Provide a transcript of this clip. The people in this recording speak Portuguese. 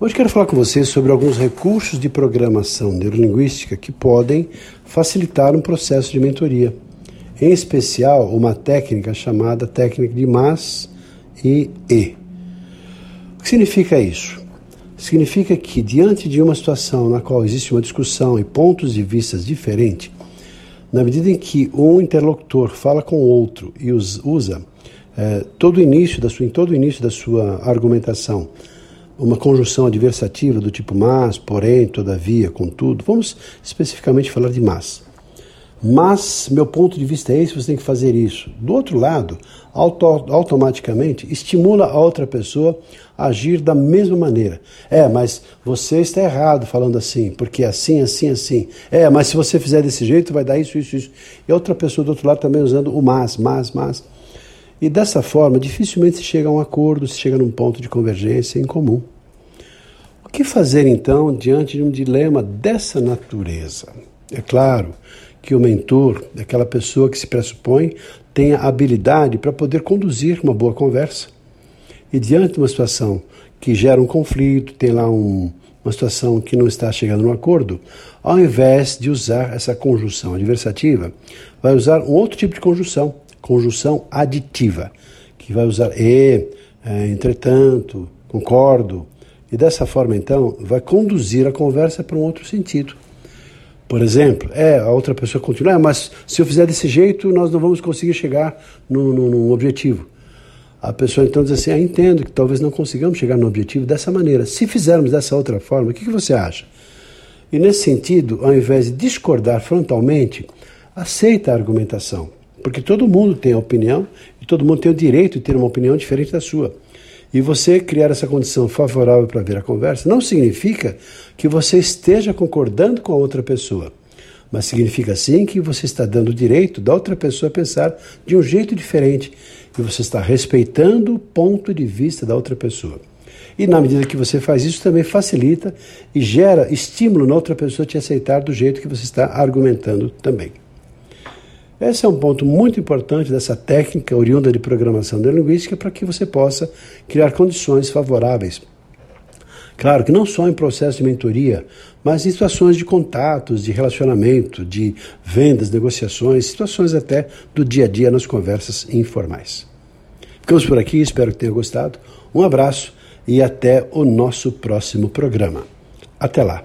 Hoje quero falar com vocês sobre alguns recursos de programação neurolinguística que podem facilitar um processo de mentoria. Em especial, uma técnica chamada técnica de mas e e. O que significa isso? Significa que, diante de uma situação na qual existe uma discussão e pontos de vista diferentes, na medida em que um interlocutor fala com o outro e usa é, todo o início da sua, em todo o início da sua argumentação uma conjunção adversativa do tipo mas, porém, todavia, contudo. Vamos especificamente falar de mas. Mas, meu ponto de vista é esse, você tem que fazer isso. Do outro lado, auto, automaticamente estimula a outra pessoa a agir da mesma maneira. É, mas você está errado falando assim, porque é assim, assim, assim. É, mas se você fizer desse jeito, vai dar isso, isso, isso. E outra pessoa do outro lado também usando o mas, mas, mas. E dessa forma, dificilmente se chega a um acordo, se chega num ponto de convergência em comum. O que fazer então diante de um dilema dessa natureza? É claro que o mentor, aquela pessoa que se pressupõe, tenha habilidade para poder conduzir uma boa conversa. E diante de uma situação que gera um conflito, tem lá um, uma situação que não está chegando no acordo, ao invés de usar essa conjunção adversativa, vai usar um outro tipo de conjunção, conjunção aditiva, que vai usar e, é, entretanto, concordo. E dessa forma, então, vai conduzir a conversa para um outro sentido. Por exemplo, é, a outra pessoa continua, é, mas se eu fizer desse jeito, nós não vamos conseguir chegar no objetivo. A pessoa então diz assim: ah, entendo que talvez não consigamos chegar no objetivo dessa maneira. Se fizermos dessa outra forma, o que, que você acha? E nesse sentido, ao invés de discordar frontalmente, aceita a argumentação. Porque todo mundo tem a opinião e todo mundo tem o direito de ter uma opinião diferente da sua. E você criar essa condição favorável para ver a conversa não significa que você esteja concordando com a outra pessoa, mas significa sim que você está dando o direito da outra pessoa pensar de um jeito diferente e você está respeitando o ponto de vista da outra pessoa. E na medida que você faz isso, também facilita e gera estímulo na outra pessoa te aceitar do jeito que você está argumentando também. Esse é um ponto muito importante dessa técnica oriunda de programação neurolinguística para que você possa criar condições favoráveis. Claro que não só em processo de mentoria, mas em situações de contatos, de relacionamento, de vendas, negociações, situações até do dia a dia nas conversas informais. Ficamos por aqui, espero que tenha gostado. Um abraço e até o nosso próximo programa. Até lá.